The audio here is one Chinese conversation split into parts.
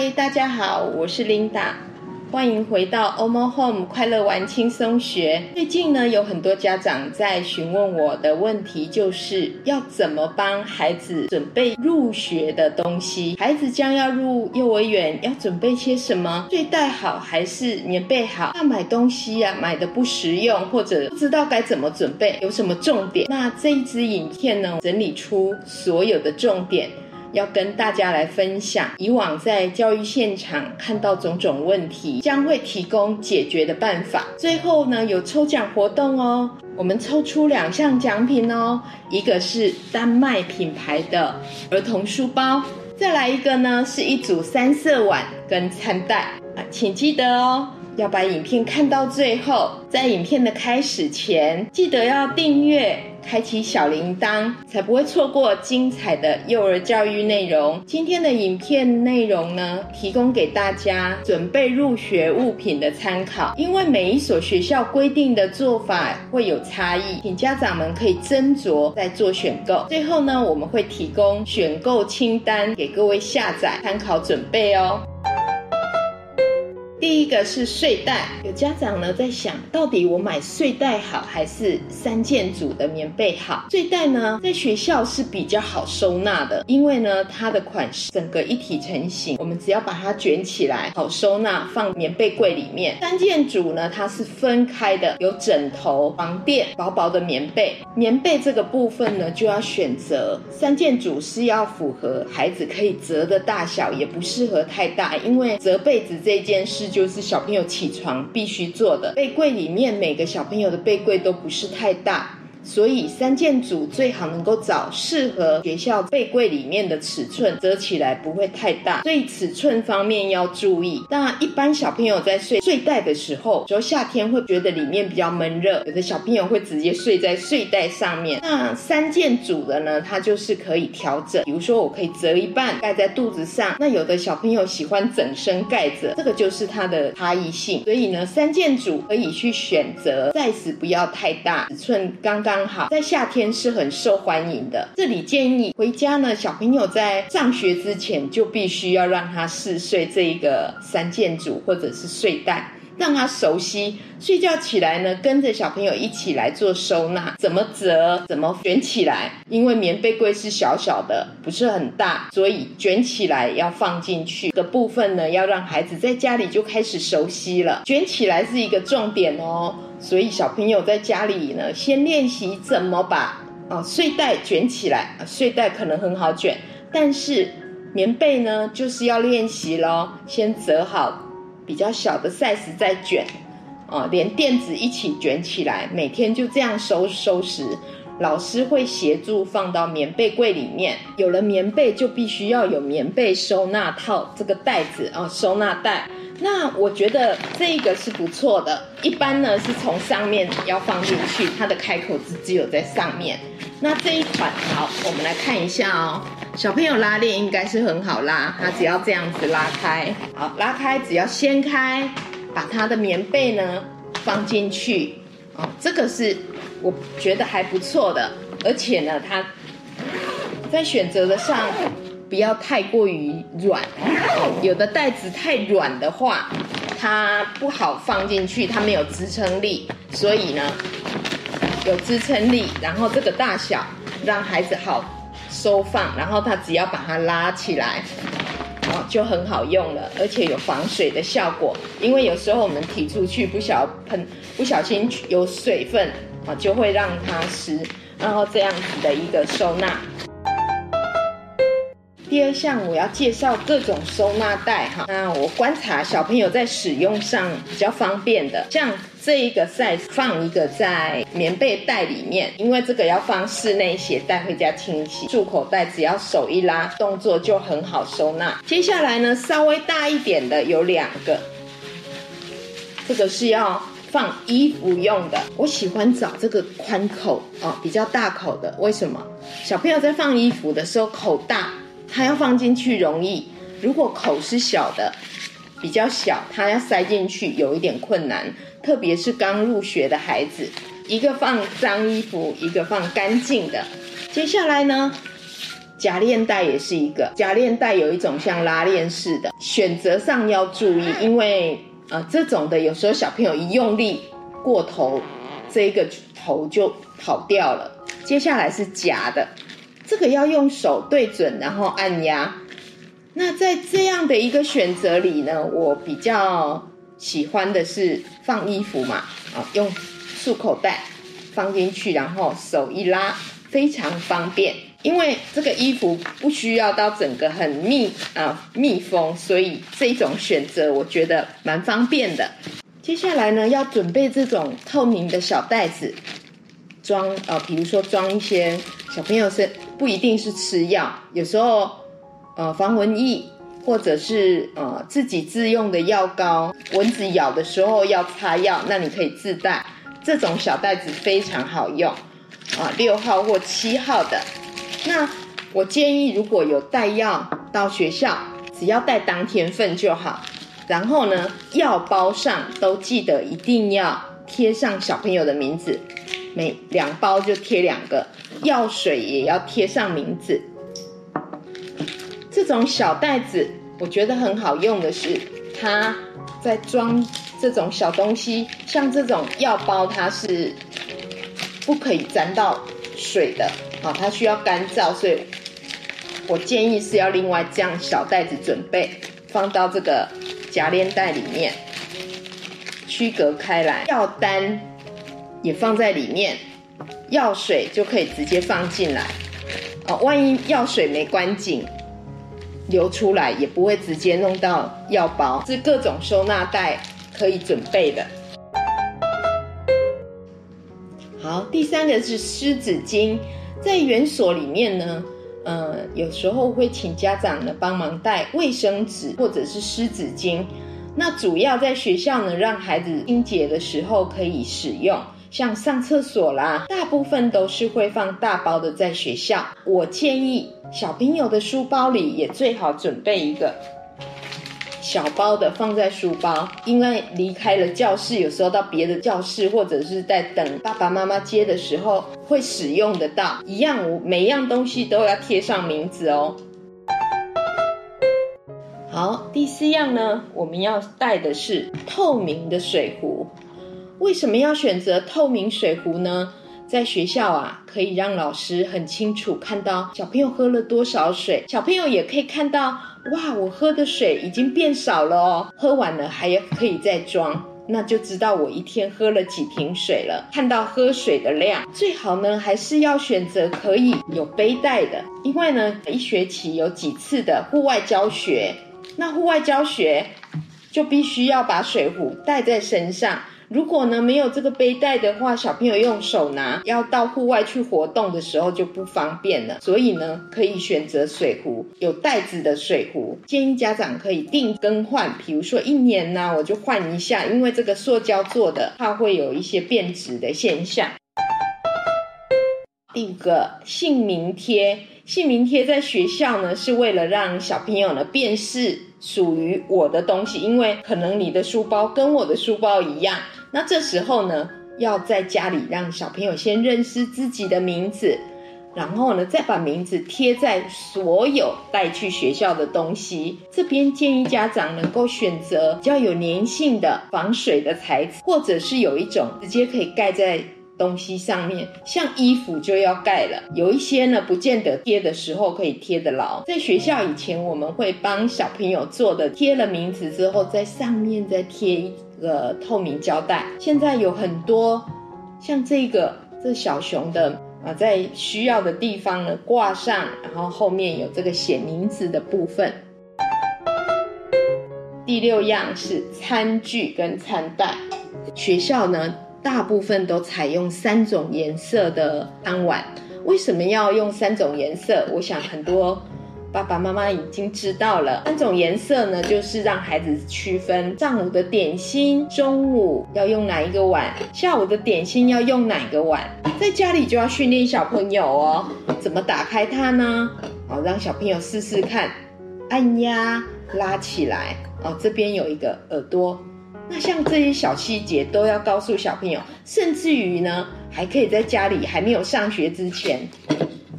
嗨，大家好，我是 Linda，欢迎回到 Omo Home 快乐玩轻松学。最近呢，有很多家长在询问我的问题，就是要怎么帮孩子准备入学的东西？孩子将要入幼儿园，要准备些什么？睡袋好还是棉被好？要买东西呀，买的不实用，或者不知道该怎么准备，有什么重点？那这一支影片呢，整理出所有的重点。要跟大家来分享，以往在教育现场看到种种问题，将会提供解决的办法。最后呢，有抽奖活动哦，我们抽出两项奖品哦，一个是丹麦品牌的儿童书包，再来一个呢是一组三色碗跟餐袋啊，请记得哦，要把影片看到最后，在影片的开始前，记得要订阅。开启小铃铛，才不会错过精彩的幼儿教育内容。今天的影片内容呢，提供给大家准备入学物品的参考。因为每一所学校规定的做法会有差异，请家长们可以斟酌再做选购。最后呢，我们会提供选购清单给各位下载参考准备哦。第一个是睡袋，有家长呢在想到底我买睡袋好还是三件组的棉被好？睡袋呢在学校是比较好收纳的，因为呢它的款式整个一体成型，我们只要把它卷起来好收纳，放棉被柜里面。三件组呢它是分开的，有枕头、床垫、薄薄的棉被。棉被这个部分呢就要选择三件组是要符合孩子可以折的大小，也不适合太大，因为折被子这件事。就是小朋友起床必须做的。被柜里面每个小朋友的被柜都不是太大。所以三件组最好能够找适合学校被柜里面的尺寸，折起来不会太大。所以尺寸方面要注意。那一般小朋友在睡睡袋的时候，说夏天会觉得里面比较闷热，有的小朋友会直接睡在睡袋上面。那三件组的呢，它就是可以调整。比如说我可以折一半盖在肚子上，那有的小朋友喜欢整身盖着，这个就是它的差异性。所以呢，三件组可以去选择，size 不要太大，尺寸刚刚。刚好，在夏天是很受欢迎的。这里建议回家呢，小朋友在上学之前就必须要让他试睡这一个三件组或者是睡袋，让他熟悉。睡觉起来呢，跟着小朋友一起来做收纳，怎么折，怎么卷起来。因为棉被柜是小小的，不是很大，所以卷起来要放进去的部分呢，要让孩子在家里就开始熟悉了。卷起来是一个重点哦。所以小朋友在家里呢，先练习怎么把啊睡袋卷起来。睡袋可能很好卷，但是棉被呢，就是要练习咯。先折好比较小的 size 再卷，啊，连垫子一起卷起来。每天就这样收收拾。老师会协助放到棉被柜里面。有了棉被，就必须要有棉被收纳套这个袋子啊，收纳袋。那我觉得这个是不错的。一般呢是从上面要放进去，它的开口只只有在上面。那这一款好，我们来看一下哦。小朋友拉链应该是很好拉，它只要这样子拉开。好，拉开只要掀开，把它的棉被呢放进去。哦，这个是我觉得还不错的，而且呢，它在选择的上。不要太过于软，有的袋子太软的话，它不好放进去，它没有支撑力。所以呢，有支撑力，然后这个大小让孩子好收放，然后他只要把它拉起来，哦，就很好用了，而且有防水的效果。因为有时候我们提出去不小喷，不小心有水分啊，就会让它湿，然后这样子的一个收纳。第二项我要介绍各种收纳袋哈，那我观察小朋友在使用上比较方便的，像这一个 size 放一个在棉被袋里面，因为这个要放室内携带回家清洗。束口袋只要手一拉，动作就很好收纳。接下来呢，稍微大一点的有两个，这个是要放衣服用的。我喜欢找这个宽口哦，比较大口的。为什么？小朋友在放衣服的时候口大，他要放进去容易。如果口是小的，比较小，他要塞进去有一点困难。特别是刚入学的孩子，一个放脏衣服，一个放干净的。接下来呢，夹链袋也是一个。夹链袋有一种像拉链式的，选择上要注意，因为呃这种的有时候小朋友一用力过头，这个头就跑掉了。接下来是夹的，这个要用手对准，然后按压。那在这样的一个选择里呢，我比较喜欢的是放衣服嘛，啊，用束口袋放进去，然后手一拉，非常方便。因为这个衣服不需要到整个很密啊密封，所以这种选择我觉得蛮方便的。接下来呢，要准备这种透明的小袋子，装呃，比如说装一些小朋友是不一定是吃药，有时候。呃，防蚊液，或者是呃自己自用的药膏，蚊子咬的时候要擦药，那你可以自带这种小袋子，非常好用啊，六号或七号的。那我建议，如果有带药到学校，只要带当天份就好。然后呢，药包上都记得一定要贴上小朋友的名字，每两包就贴两个。药水也要贴上名字。这种小袋子，我觉得很好用的是，它在装这种小东西，像这种药包，它是不可以沾到水的，啊，它需要干燥，所以我建议是要另外这样小袋子准备，放到这个夹链袋里面，区隔开来，药单也放在里面，药水就可以直接放进来，哦，万一药水没关紧。流出来也不会直接弄到药包，是各种收纳袋可以准备的。好，第三个是湿纸巾，在园所里面呢，呃，有时候会请家长呢帮忙带卫生纸或者是湿纸巾，那主要在学校呢让孩子清洁的时候可以使用。像上厕所啦，大部分都是会放大包的，在学校。我建议小朋友的书包里也最好准备一个小包的放在书包，因为离开了教室，有时候到别的教室或者是在等爸爸妈妈接的时候会使用得到。一样，我每样东西都要贴上名字哦。好，第四样呢，我们要带的是透明的水壶。为什么要选择透明水壶呢？在学校啊，可以让老师很清楚看到小朋友喝了多少水，小朋友也可以看到，哇，我喝的水已经变少了哦，喝完了还可以再装，那就知道我一天喝了几瓶水了。看到喝水的量，最好呢还是要选择可以有背带的，因为呢一学期有几次的户外教学，那户外教学就必须要把水壶带在身上。如果呢没有这个背带的话，小朋友用手拿，要到户外去活动的时候就不方便了。所以呢，可以选择水壶，有袋子的水壶。建议家长可以定更换，比如说一年呢，我就换一下，因为这个塑胶做的，它会有一些变质的现象。第五个姓名贴，姓名贴在学校呢是为了让小朋友呢辨识属于我的东西，因为可能你的书包跟我的书包一样。那这时候呢，要在家里让小朋友先认识自己的名字，然后呢，再把名字贴在所有带去学校的东西。这边建议家长能够选择比较有粘性的、防水的材质，或者是有一种直接可以盖在东西上面，像衣服就要盖了。有一些呢，不见得贴的时候可以贴得牢。在学校以前，我们会帮小朋友做的，贴了名字之后，在上面再贴一。个透明胶带，现在有很多像这个这小熊的啊，在需要的地方呢挂上，然后后面有这个写名字的部分。第六样是餐具跟餐袋，学校呢，大部分都采用三种颜色的餐碗。为什么要用三种颜色？我想很多爸爸妈妈已经知道了。三种颜色呢，就是让孩子区分上午的点心，中午要用哪一个碗，下午的点心要用哪个碗。在家里就要训练小朋友哦，怎么打开它呢？好，让小朋友试试看，按压拉起来。哦，这边有一个耳朵。那像这些小细节都要告诉小朋友，甚至于呢，还可以在家里还没有上学之前，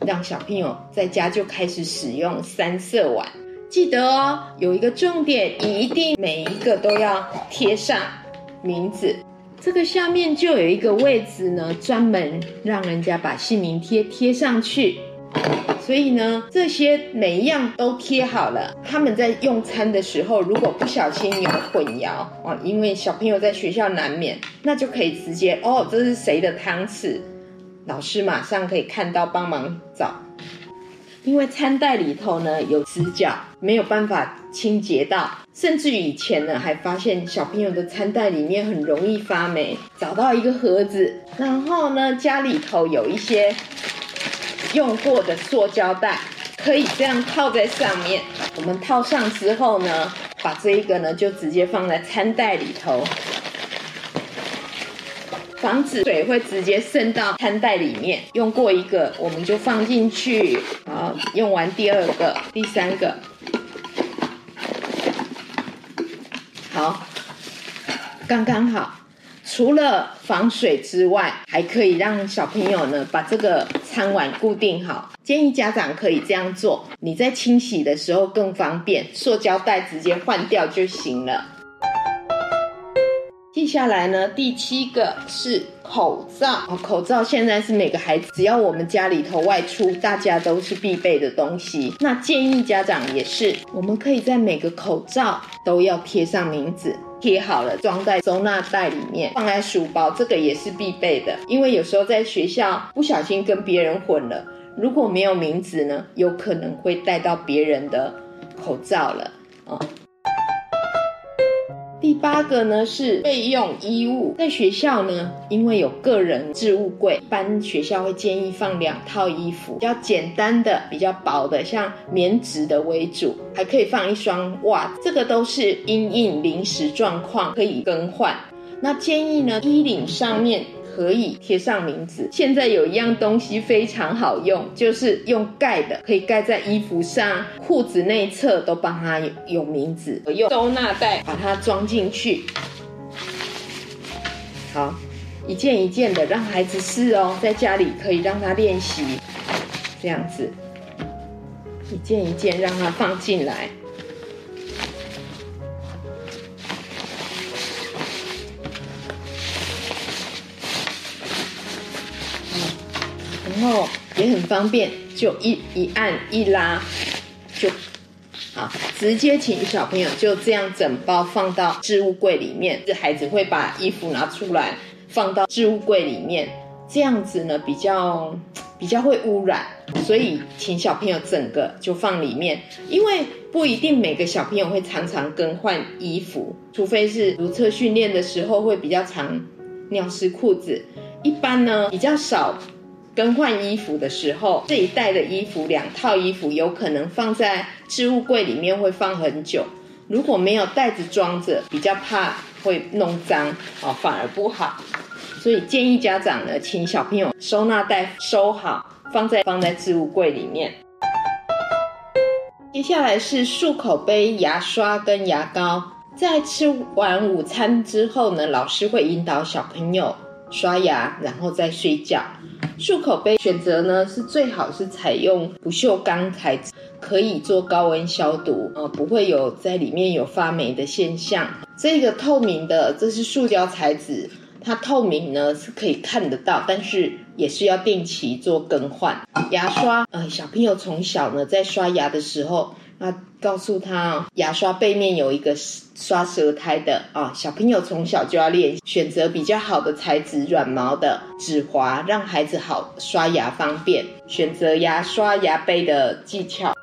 让小朋友在家就开始使用三色碗。记得哦，有一个重点，一定每一个都要贴上名字。这个下面就有一个位置呢，专门让人家把姓名贴贴上去。所以呢，这些每一样都贴好了。他们在用餐的时候，如果不小心有混淆哦，因为小朋友在学校难免，那就可以直接哦，这是谁的汤匙？老师马上可以看到，帮忙找。因为餐袋里头呢有死角，没有办法清洁到，甚至以前呢还发现小朋友的餐袋里面很容易发霉。找到一个盒子，然后呢家里头有一些。用过的塑胶袋可以这样套在上面。我们套上之后呢，把这一个呢就直接放在餐袋里头，防止水会直接渗到餐袋里面。用过一个，我们就放进去。好，用完第二个、第三个，好，刚刚好。除了防水之外，还可以让小朋友呢把这个餐碗固定好。建议家长可以这样做，你在清洗的时候更方便，塑胶袋直接换掉就行了。接下来呢，第七个是口罩，口罩现在是每个孩子只要我们家里头外出，大家都是必备的东西。那建议家长也是，我们可以在每个口罩都要贴上名字。贴好了，装在收纳袋里面，放在书包，这个也是必备的。因为有时候在学校不小心跟别人混了，如果没有名字呢，有可能会带到别人的口罩了啊。第八个呢是备用衣物，在学校呢，因为有个人置物柜，一般学校会建议放两套衣服，比较简单的、比较薄的，像棉质的为主，还可以放一双袜子，这个都是因应临时状况可以更换。那建议呢，衣领上面。可以贴上名字。现在有一样东西非常好用，就是用盖的，可以盖在衣服上、裤子内侧都帮它有有名字。我用收纳袋把它装进去。好，一件一件的让孩子试哦，在家里可以让他练习，这样子，一件一件让他放进来。然后也很方便，就一一按一拉，就好，直接请小朋友就这样整包放到置物柜里面。这孩子会把衣服拿出来放到置物柜里面，这样子呢比较比较会污染，所以请小朋友整个就放里面，因为不一定每个小朋友会常常更换衣服，除非是如厕训练的时候会比较常尿湿裤子，一般呢比较少。更换衣服的时候，这一袋的衣服两套衣服有可能放在置物柜里面会放很久。如果没有袋子装着，比较怕会弄脏哦，反而不好。所以建议家长呢，请小朋友收纳袋收好，放在放在置物柜里面。接下来是漱口杯、牙刷跟牙膏。在吃完午餐之后呢，老师会引导小朋友刷牙，然后再睡觉。漱口杯选择呢是最好是采用不锈钢材质，可以做高温消毒呃，不会有在里面有发霉的现象。这个透明的，这是塑胶材质，它透明呢是可以看得到，但是也是要定期做更换。牙刷，呃，小朋友从小呢在刷牙的时候。那告诉他，牙刷背面有一个刷舌苔的啊，小朋友从小就要练选择比较好的材质，软毛的、指滑，让孩子好刷牙方便。选择牙刷、牙杯的技巧。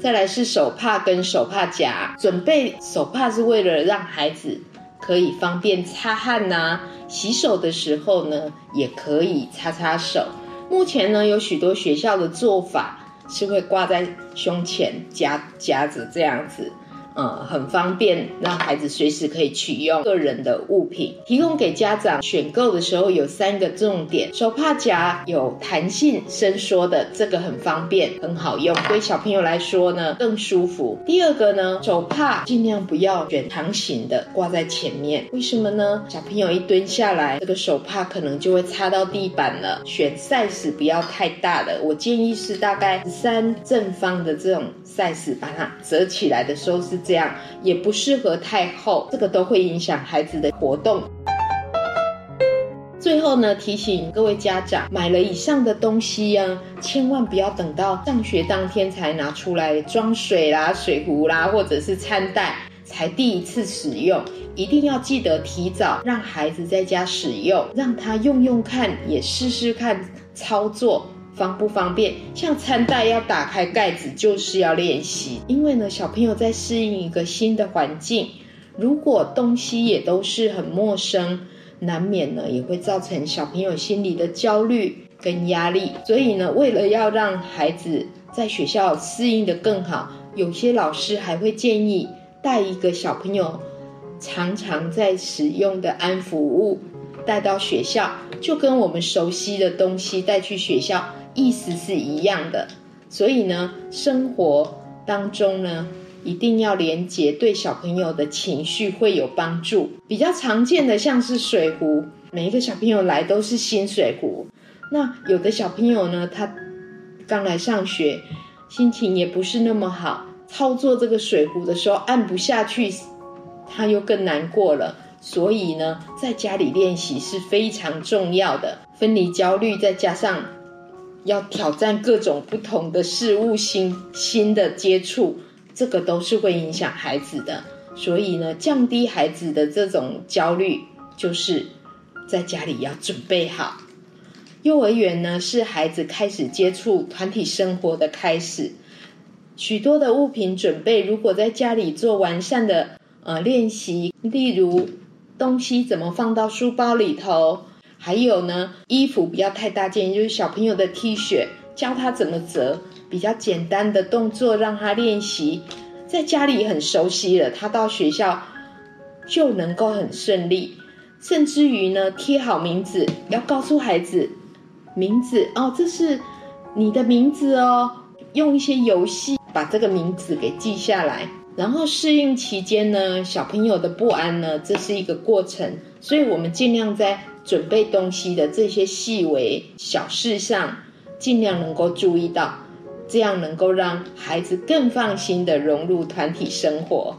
再来是手帕跟手帕夹，准备手帕是为了让孩子可以方便擦汗呐、洗手的时候呢，也可以擦擦手。目前呢，有许多学校的做法是会挂在胸前夹夹着这样子。呃，很方便，让孩子随时可以取用个人的物品。提供给家长选购的时候有三个重点：手帕夹有弹性伸缩的，这个很方便，很好用，对小朋友来说呢更舒服。第二个呢，手帕尽量不要选长形的挂在前面，为什么呢？小朋友一蹲下来，这个手帕可能就会擦到地板了。选 size 不要太大的，我建议是大概三正方的这种 size，把它折起来的时候是。这样也不适合太厚，这个都会影响孩子的活动。最后呢，提醒各位家长，买了以上的东西呀，千万不要等到上学当天才拿出来装水啦、水壶啦，或者是餐袋才第一次使用，一定要记得提早让孩子在家使用，让他用用看，也试试看操作。方不方便？像餐袋要打开盖子，就是要练习。因为呢，小朋友在适应一个新的环境，如果东西也都是很陌生，难免呢也会造成小朋友心里的焦虑跟压力。所以呢，为了要让孩子在学校适应的更好，有些老师还会建议带一个小朋友常常在使用的安抚物带到学校，就跟我们熟悉的东西带去学校。意思是一样的，所以呢，生活当中呢，一定要连接，对小朋友的情绪会有帮助。比较常见的像是水壶，每一个小朋友来都是新水壶。那有的小朋友呢，他刚来上学，心情也不是那么好，操作这个水壶的时候按不下去，他又更难过了。所以呢，在家里练习是非常重要的。分离焦虑再加上。要挑战各种不同的事物，新新的接触，这个都是会影响孩子的。所以呢，降低孩子的这种焦虑，就是在家里要准备好。幼儿园呢，是孩子开始接触团体生活的开始。许多的物品准备，如果在家里做完善的呃练习，例如东西怎么放到书包里头。还有呢，衣服不要太大件，就是小朋友的 T 恤，教他怎么折，比较简单的动作让他练习，在家里很熟悉了，他到学校就能够很顺利。甚至于呢，贴好名字，要告诉孩子名字哦，这是你的名字哦，用一些游戏把这个名字给记下来。然后适应期间呢，小朋友的不安呢，这是一个过程，所以我们尽量在。准备东西的这些细微小事上，尽量能够注意到，这样能够让孩子更放心的融入团体生活。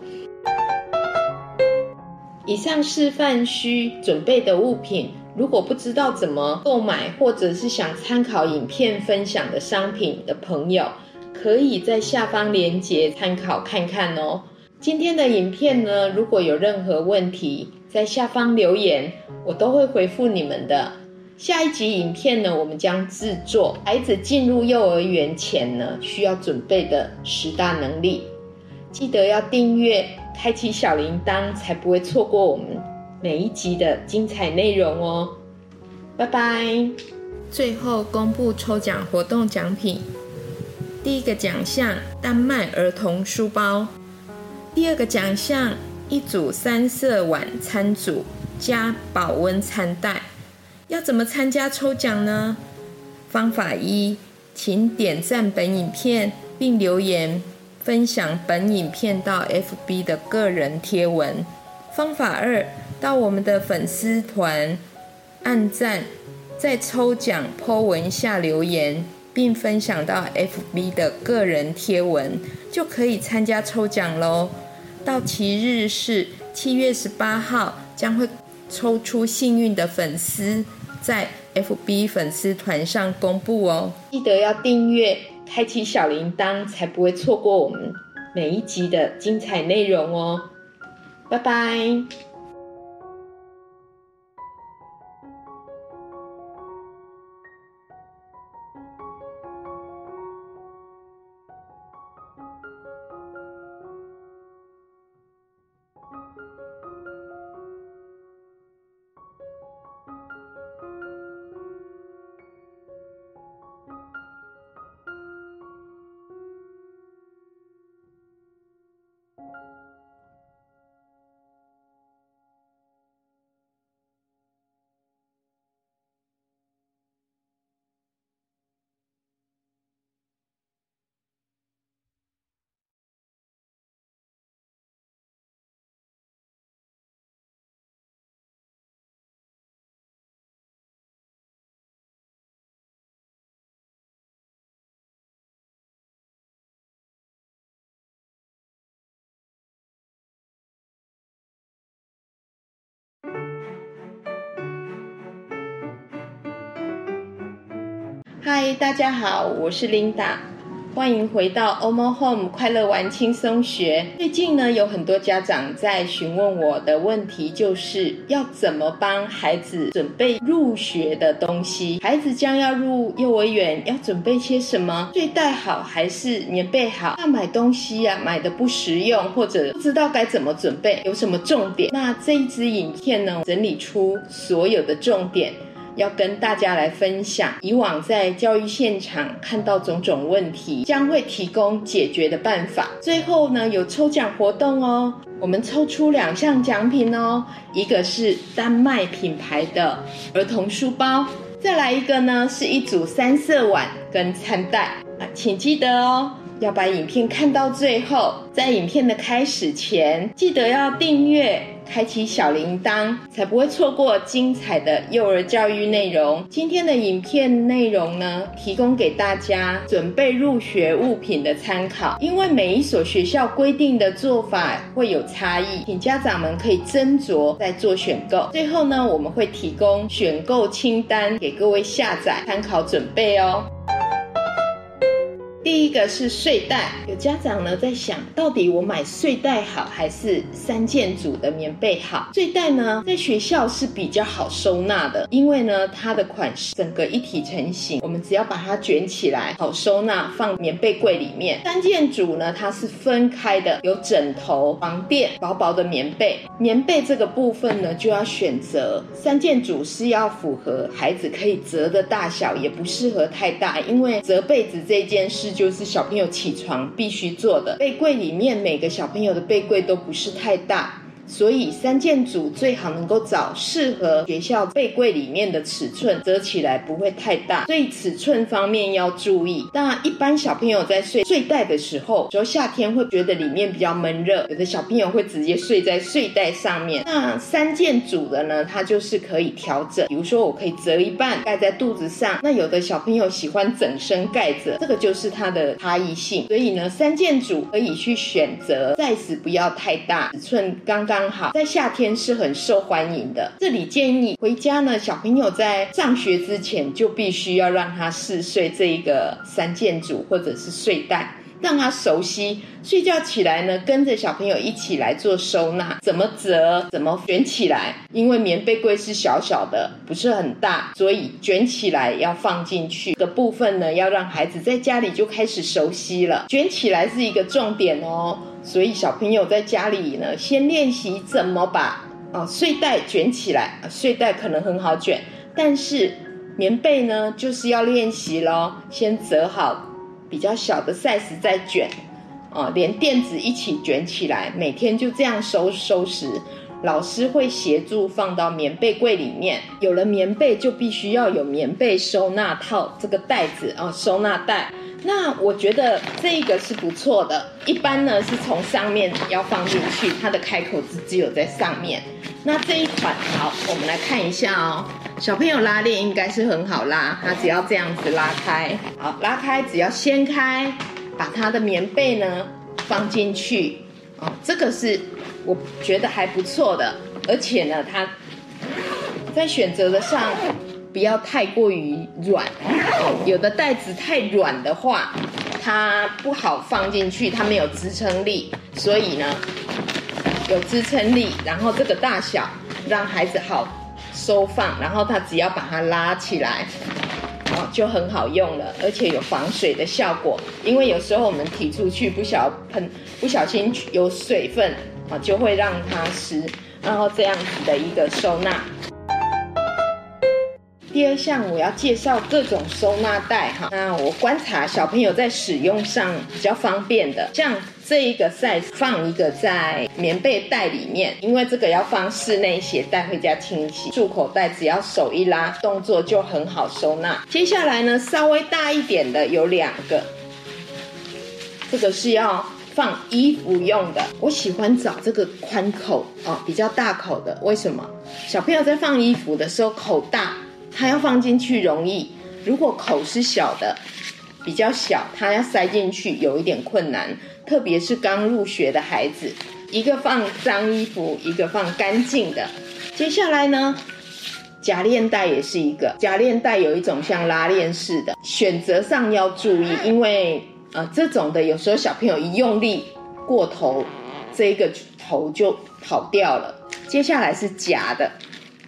以上示范需准备的物品，如果不知道怎么购买，或者是想参考影片分享的商品的朋友，可以在下方链接参考看看哦。今天的影片呢，如果有任何问题，在下方留言，我都会回复你们的。下一集影片呢，我们将制作孩子进入幼儿园前呢需要准备的十大能力。记得要订阅，开启小铃铛，才不会错过我们每一集的精彩内容哦。拜拜！最后公布抽奖活动奖品，第一个奖项丹麦儿童书包，第二个奖项。一组三色晚餐组加保温餐袋，要怎么参加抽奖呢？方法一，请点赞本影片并留言分享本影片到 FB 的个人贴文。方法二，到我们的粉丝团按赞，在抽奖 po 文下留言并分享到 FB 的个人贴文，就可以参加抽奖喽。到期日是七月十八号，将会抽出幸运的粉丝，在 FB 粉丝团上公布哦。记得要订阅，开启小铃铛，才不会错过我们每一集的精彩内容哦。拜拜。嗨，大家好，我是 Linda，欢迎回到 Omo Home 快乐玩轻松学。最近呢，有很多家长在询问我的问题，就是要怎么帮孩子准备入学的东西。孩子将要入幼儿园，要准备些什么？睡袋好还是棉被好？要买东西啊，买的不实用，或者不知道该怎么准备，有什么重点？那这一支影片呢，整理出所有的重点。要跟大家来分享，以往在教育现场看到种种问题，将会提供解决的办法。最后呢，有抽奖活动哦，我们抽出两项奖品哦，一个是丹麦品牌的儿童书包，再来一个呢是一组三色碗跟餐袋啊，请记得哦，要把影片看到最后，在影片的开始前，记得要订阅。开启小铃铛，才不会错过精彩的幼儿教育内容。今天的影片内容呢，提供给大家准备入学物品的参考。因为每一所学校规定的做法会有差异，请家长们可以斟酌再做选购。最后呢，我们会提供选购清单给各位下载参考准备哦。第一个是睡袋，有家长呢在想到底我买睡袋好还是三件组的棉被好？睡袋呢在学校是比较好收纳的，因为呢它的款式整个一体成型，我们只要把它卷起来，好收纳放棉被柜里面。三件组呢它是分开的，有枕头、床垫、薄薄的棉被。棉被这个部分呢就要选择三件组是要符合孩子可以折的大小，也不适合太大，因为折被子这件事。就是小朋友起床必须做的。被柜里面每个小朋友的被柜都不是太大。所以三件组最好能够找适合学校被柜里面的尺寸，折起来不会太大。所以尺寸方面要注意。那一般小朋友在睡睡袋的时候，说夏天会觉得里面比较闷热，有的小朋友会直接睡在睡袋上面。那三件组的呢，它就是可以调整。比如说我可以折一半盖在肚子上，那有的小朋友喜欢整身盖着，这个就是它的差异性。所以呢，三件组可以去选择，size 不要太大，尺寸刚刚。刚好在夏天是很受欢迎的。这里建议回家呢，小朋友在上学之前就必须要让他试睡这一个三件组或者是睡袋，让他熟悉。睡觉起来呢，跟着小朋友一起来做收纳，怎么折，怎么卷起来。因为棉被柜是小小的，不是很大，所以卷起来要放进去的部分呢，要让孩子在家里就开始熟悉了。卷起来是一个重点哦。所以小朋友在家里呢，先练习怎么把啊睡袋卷起来。睡袋可能很好卷，但是棉被呢，就是要练习咯。先折好比较小的 size 再卷，啊，连垫子一起卷起来。每天就这样收收拾，老师会协助放到棉被柜里面。有了棉被，就必须要有棉被收纳套这个袋子啊，收纳袋。那我觉得这个是不错的。一般呢是从上面要放进去，它的开口只只有在上面。那这一款好，我们来看一下哦。小朋友拉链应该是很好拉，它只要这样子拉开，好拉开，只要掀开，把它的棉被呢放进去。哦，这个是我觉得还不错的，而且呢，它在选择的上。不要太过于软，有的袋子太软的话，它不好放进去，它没有支撑力。所以呢，有支撑力，然后这个大小让孩子好收放，然后他只要把它拉起来，哦，就很好用了，而且有防水的效果。因为有时候我们提出去不小喷，不小心有水分啊，就会让它湿，然后这样子的一个收纳。第二项我要介绍各种收纳袋哈，那我观察小朋友在使用上比较方便的，像这一个 size 放一个在棉被袋里面，因为这个要放室内鞋带回家清洗，束口袋只要手一拉，动作就很好收纳。接下来呢，稍微大一点的有两个，这个是要放衣服用的，我喜欢找这个宽口哦，比较大口的，为什么？小朋友在放衣服的时候口大。它要放进去容易，如果口是小的，比较小，它要塞进去有一点困难，特别是刚入学的孩子，一个放脏衣服，一个放干净的。接下来呢，夹链带也是一个，夹链带有一种像拉链式的，选择上要注意，因为呃这种的有时候小朋友一用力过头，这一个头就跑掉了。接下来是夹的，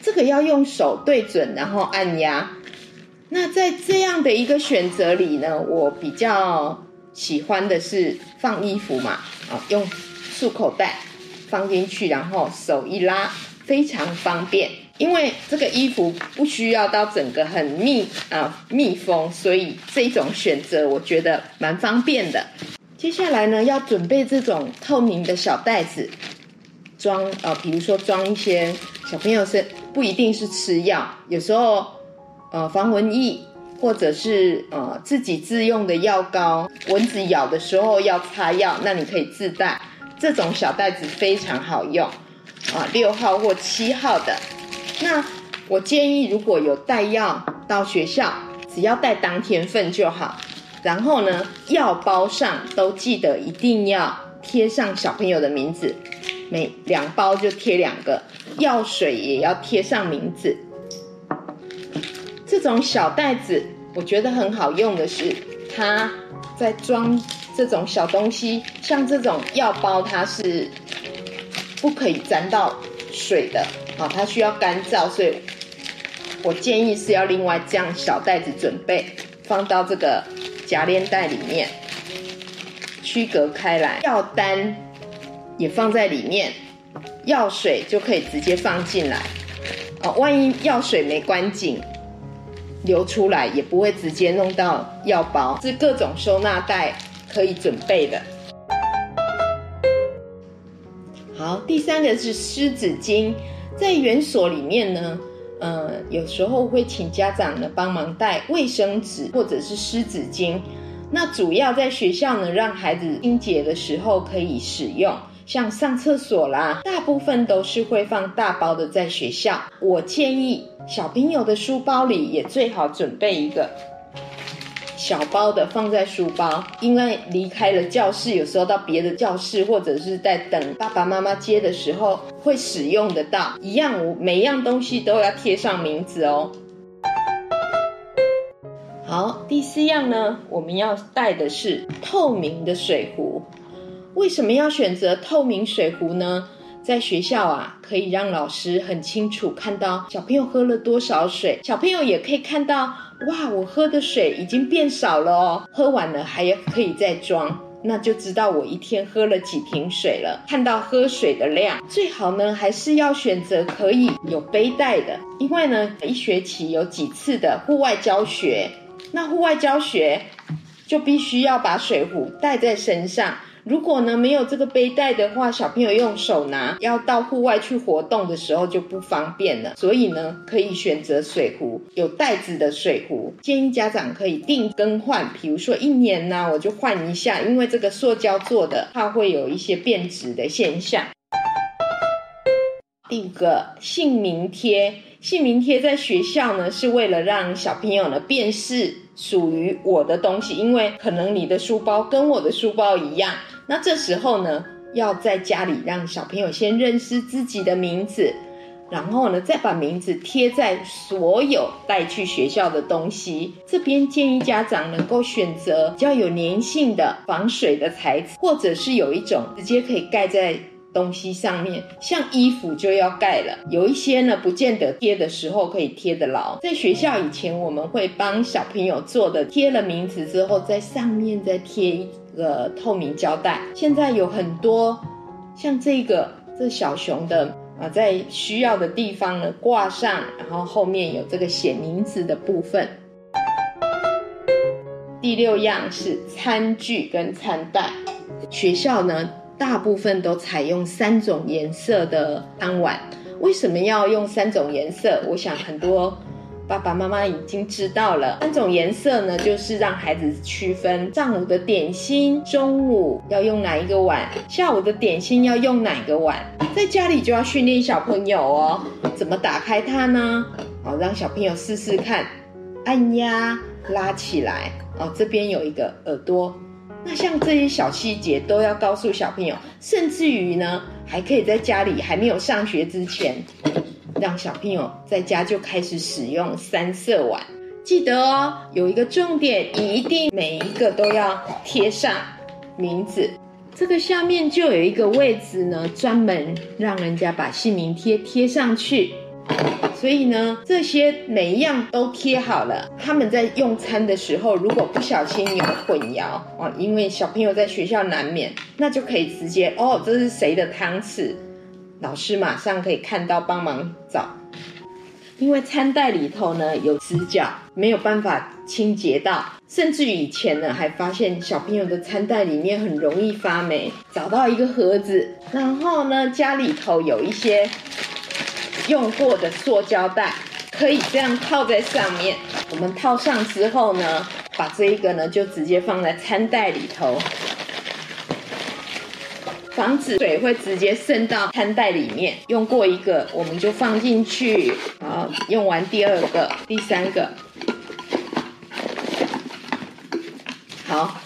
这个要用手对准，然后按压。那在这样的一个选择里呢，我比较喜欢的是放衣服嘛，啊，用束口袋放进去，然后手一拉，非常方便。因为这个衣服不需要到整个很密啊密封，所以这种选择我觉得蛮方便的。接下来呢，要准备这种透明的小袋子，装呃，比如说装一些小朋友是不一定是吃药，有时候。呃，防蚊液，或者是呃自己自用的药膏，蚊子咬的时候要擦药，那你可以自带这种小袋子，非常好用啊，六号或七号的。那我建议，如果有带药到学校，只要带当天份就好。然后呢，药包上都记得一定要贴上小朋友的名字，每两包就贴两个。药水也要贴上名字。这种小袋子，我觉得很好用的是，它在装这种小东西，像这种药包，它是不可以沾到水的，啊，它需要干燥，所以我建议是要另外这样小袋子准备，放到这个夹链袋里面，区隔开来，药单也放在里面，药水就可以直接放进来，哦，万一药水没关紧。流出来也不会直接弄到药包，是各种收纳袋可以准备的。好，第三个是湿纸巾，在园所里面呢，呃，有时候会请家长呢帮忙带卫生纸或者是湿纸巾，那主要在学校呢让孩子清洁的时候可以使用。像上厕所啦，大部分都是会放大包的在学校。我建议小朋友的书包里也最好准备一个小包的放在书包，因为离开了教室，有时候到别的教室或者是在等爸爸妈妈接的时候会使用得到。一样，我每样东西都要贴上名字哦。好，第四样呢，我们要带的是透明的水壶。为什么要选择透明水壶呢？在学校啊，可以让老师很清楚看到小朋友喝了多少水，小朋友也可以看到，哇，我喝的水已经变少了哦，喝完了还可以再装，那就知道我一天喝了几瓶水了。看到喝水的量，最好呢还是要选择可以有背带的，因为呢一学期有几次的户外教学，那户外教学就必须要把水壶带在身上。如果呢没有这个背带的话，小朋友用手拿，要到户外去活动的时候就不方便了。所以呢，可以选择水壶，有袋子的水壶。建议家长可以定更换，比如说一年呢，我就换一下，因为这个塑胶做的，它会有一些变质的现象。第五个姓名贴，姓名贴在学校呢是为了让小朋友呢辨识属于我的东西，因为可能你的书包跟我的书包一样。那这时候呢，要在家里让小朋友先认识自己的名字，然后呢，再把名字贴在所有带去学校的东西。这边建议家长能够选择比较有粘性的、防水的材质，或者是有一种直接可以盖在东西上面，像衣服就要盖了。有一些呢，不见得贴的时候可以贴得牢。在学校以前，我们会帮小朋友做的，贴了名字之后，在上面再贴。个透明胶带，现在有很多像这个这小熊的啊，在需要的地方呢挂上，然后后面有这个写名字的部分。第六样是餐具跟餐袋，学校呢大部分都采用三种颜色的餐碗，为什么要用三种颜色？我想很多。爸爸妈妈已经知道了，三种颜色呢，就是让孩子区分上午的点心，中午要用哪一个碗，下午的点心要用哪个碗。在家里就要训练小朋友哦，怎么打开它呢？哦，让小朋友试试看，按压拉起来，哦，这边有一个耳朵。那像这些小细节都要告诉小朋友，甚至于呢，还可以在家里还没有上学之前。让小朋友在家就开始使用三色碗。记得哦，有一个重点，一定每一个都要贴上名字。这个下面就有一个位置呢，专门让人家把姓名贴贴上去。所以呢，这些每一样都贴好了。他们在用餐的时候，如果不小心有混淆哦，因为小朋友在学校难免，那就可以直接哦，这是谁的汤匙？老师马上可以看到，帮忙找。因为餐袋里头呢有死角，没有办法清洁到，甚至以前呢还发现小朋友的餐袋里面很容易发霉。找到一个盒子，然后呢家里头有一些用过的塑胶袋，可以这样套在上面。我们套上之后呢，把这一个呢就直接放在餐袋里头。防止水会直接渗到餐袋里面。用过一个，我们就放进去。好，用完第二个、第三个。好，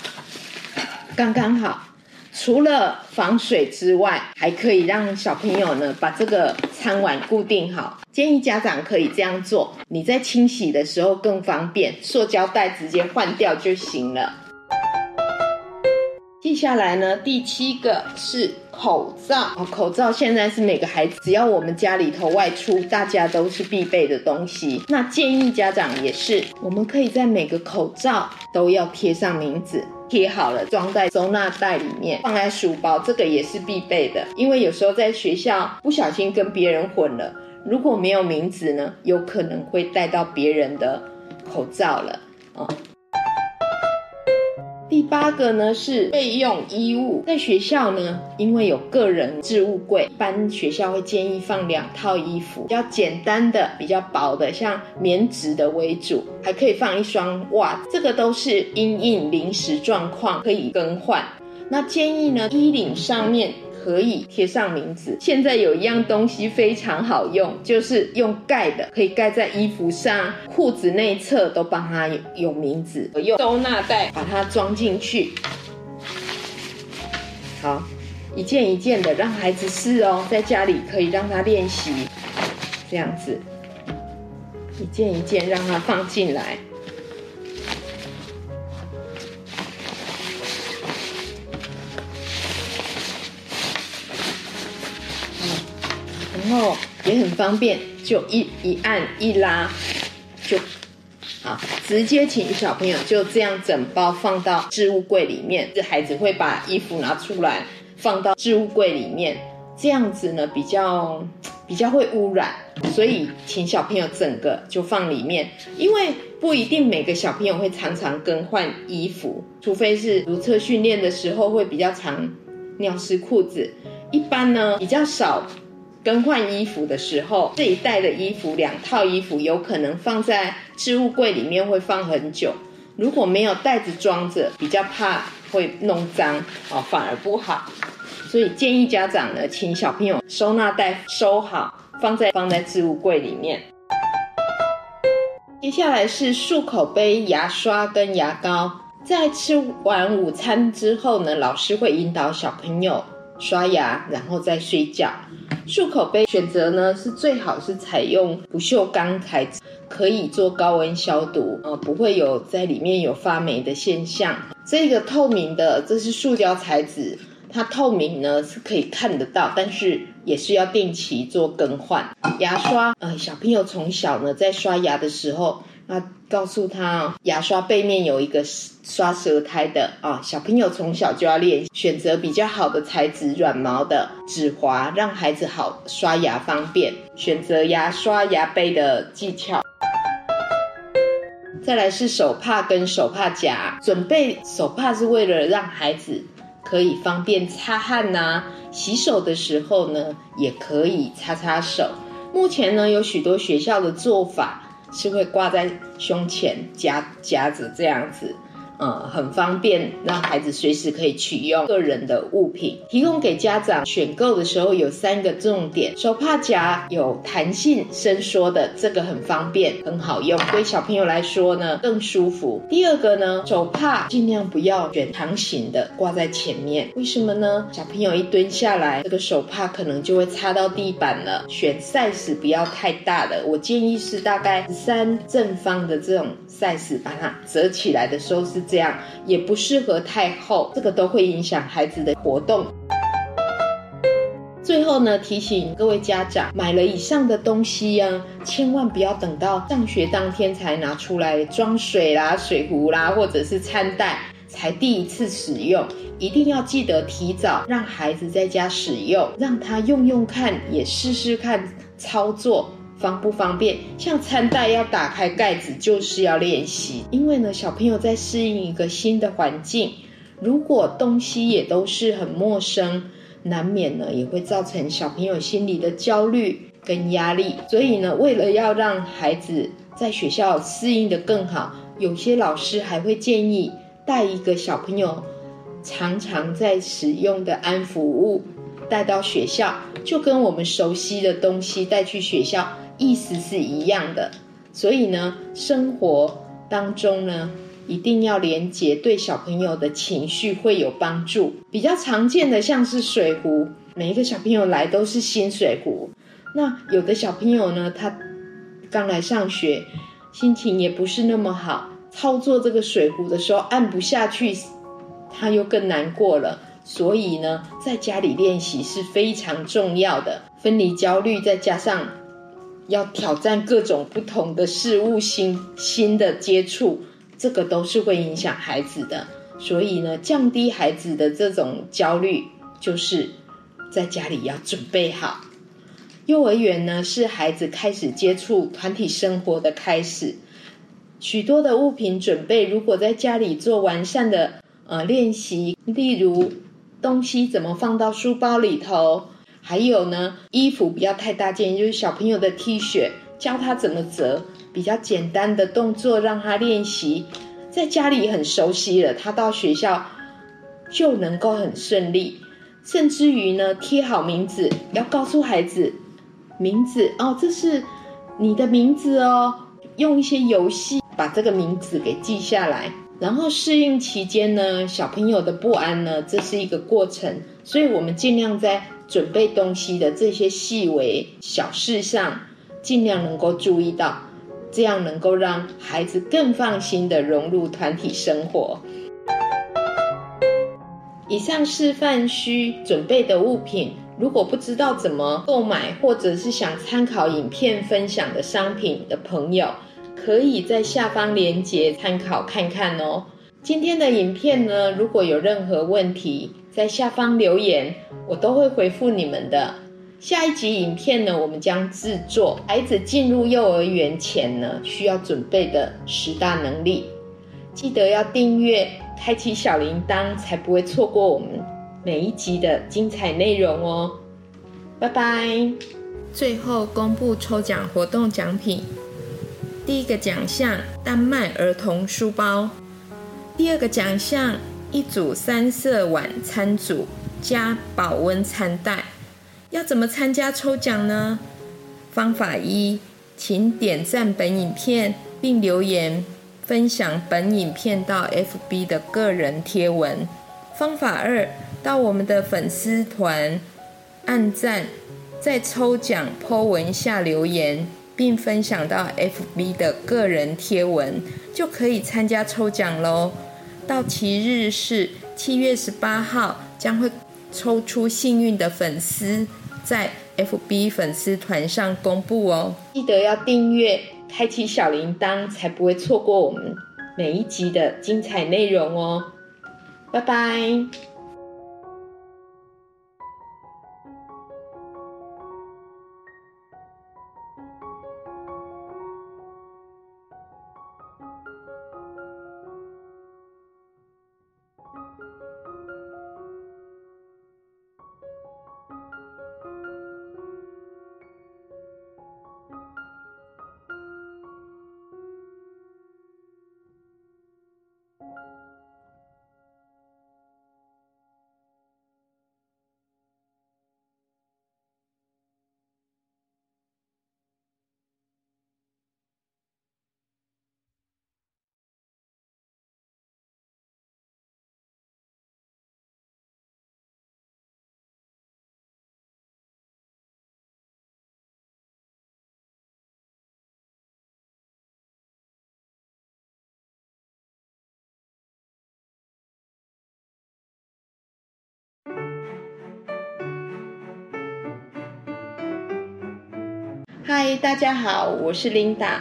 刚刚好。除了防水之外，还可以让小朋友呢把这个餐碗固定好。建议家长可以这样做，你在清洗的时候更方便。塑胶袋直接换掉就行了。接下来呢，第七个是口罩。口罩现在是每个孩子，只要我们家里头外出，大家都是必备的东西。那建议家长也是，我们可以在每个口罩都要贴上名字，贴好了装在收纳袋里面，放在书包，这个也是必备的。因为有时候在学校不小心跟别人混了，如果没有名字呢，有可能会带到别人的口罩了哦。八个呢是备用衣物，在学校呢，因为有个人置物柜，一般学校会建议放两套衣服，比较简单的、比较薄的，像棉质的为主，还可以放一双袜子，这个都是因应临时状况可以更换。那建议呢，衣领上面。可以贴上名字。现在有一样东西非常好用，就是用盖的，可以盖在衣服上、裤子内侧都帮它有有名字。我用收纳袋把它装进去。好，一件一件的让孩子试哦，在家里可以让他练习，这样子，一件一件让他放进来。然后也很方便，就一一按一拉，就好，直接请小朋友就这样整包放到置物柜里面。这孩子会把衣服拿出来放到置物柜里面，这样子呢比较比较会污染，所以请小朋友整个就放里面，因为不一定每个小朋友会常常更换衣服，除非是如厕训练的时候会比较常尿湿裤子，一般呢比较少。更换衣服的时候，这一袋的衣服两套衣服有可能放在置物柜里面会放很久。如果没有袋子装着，比较怕会弄脏哦，反而不好。所以建议家长呢，请小朋友收纳袋收好，放在放在置物柜里面。接下来是漱口杯、牙刷跟牙膏。在吃完午餐之后呢，老师会引导小朋友刷牙，然后再睡觉。漱口杯选择呢是最好是采用不锈钢材质，可以做高温消毒，呃，不会有在里面有发霉的现象。这个透明的，这是塑胶材质，它透明呢是可以看得到，但是也是要定期做更换。牙刷，呃，小朋友从小呢在刷牙的时候。那告诉他，牙刷背面有一个刷舌苔的啊，小朋友从小就要练，选择比较好的材质，软毛的，指滑，让孩子好刷牙方便。选择牙刷牙杯的技巧。再来是手帕跟手帕夹，准备手帕是为了让孩子可以方便擦汗呐，洗手的时候呢也可以擦擦手。目前呢有许多学校的做法。是会挂在胸前夹夹着这样子，呃很方便，让孩子随时可以取用个人的物品。提供给家长选购的时候有三个重点：手帕夹有弹性伸缩的，这个很方便，很好用，对小朋友来说呢更舒服。第二个呢，手帕尽量不要选长形的挂在前面，为什么呢？小朋友一蹲下来，这个手帕可能就会擦到地板了。选 size 不要太大的，我建议是大概三正方的这种再次把它折起来的时候是这样，也不适合太厚，这个都会影响孩子的活动。最后呢，提醒各位家长，买了以上的东西呀，千万不要等到上学当天才拿出来装水啦、水壶啦，或者是餐袋才第一次使用，一定要记得提早让孩子在家使用，让他用用看，也试试看操作方不方便。像餐袋要打开盖子，就是要练习，因为呢，小朋友在适应一个新的环境，如果东西也都是很陌生。难免呢，也会造成小朋友心里的焦虑跟压力。所以呢，为了要让孩子在学校适应的更好，有些老师还会建议带一个小朋友常常在使用的安抚物带到学校，就跟我们熟悉的东西带去学校意思是一样的。所以呢，生活当中呢。一定要连接，对小朋友的情绪会有帮助。比较常见的像是水壶，每一个小朋友来都是新水壶。那有的小朋友呢，他刚来上学，心情也不是那么好，操作这个水壶的时候按不下去，他又更难过了。所以呢，在家里练习是非常重要的。分离焦虑，再加上要挑战各种不同的事物，新新的接触。这个都是会影响孩子的，所以呢，降低孩子的这种焦虑，就是在家里要准备好。幼儿园呢，是孩子开始接触团体生活的开始，许多的物品准备，如果在家里做完善的呃练习，例如东西怎么放到书包里头，还有呢，衣服不要太大件，就是小朋友的 T 恤，教他怎么折。比较简单的动作让他练习，在家里很熟悉了，他到学校就能够很顺利。甚至于呢，贴好名字，要告诉孩子名字哦，这是你的名字哦。用一些游戏把这个名字给记下来。然后适应期间呢，小朋友的不安呢，这是一个过程，所以我们尽量在准备东西的这些细微小事上，尽量能够注意到。这样能够让孩子更放心的融入团体生活。以上示范需准备的物品，如果不知道怎么购买，或者是想参考影片分享的商品的朋友，可以在下方链接参考看看哦。今天的影片呢，如果有任何问题，在下方留言，我都会回复你们的。下一集影片呢，我们将制作孩子进入幼儿园前呢需要准备的十大能力。记得要订阅，开启小铃铛，才不会错过我们每一集的精彩内容哦。拜拜！最后公布抽奖活动奖品：第一个奖项丹麦儿童书包；第二个奖项一组三色晚餐组加保温餐袋。要怎么参加抽奖呢？方法一，请点赞本影片并留言分享本影片到 FB 的个人贴文。方法二，到我们的粉丝团按赞，在抽奖 po 文下留言并分享到 FB 的个人贴文，就可以参加抽奖喽。到期日是七月十八号，将会抽出幸运的粉丝。在 FB 粉丝团上公布哦，记得要订阅，开启小铃铛，才不会错过我们每一集的精彩内容哦。拜拜。嗨，大家好，我是 Linda，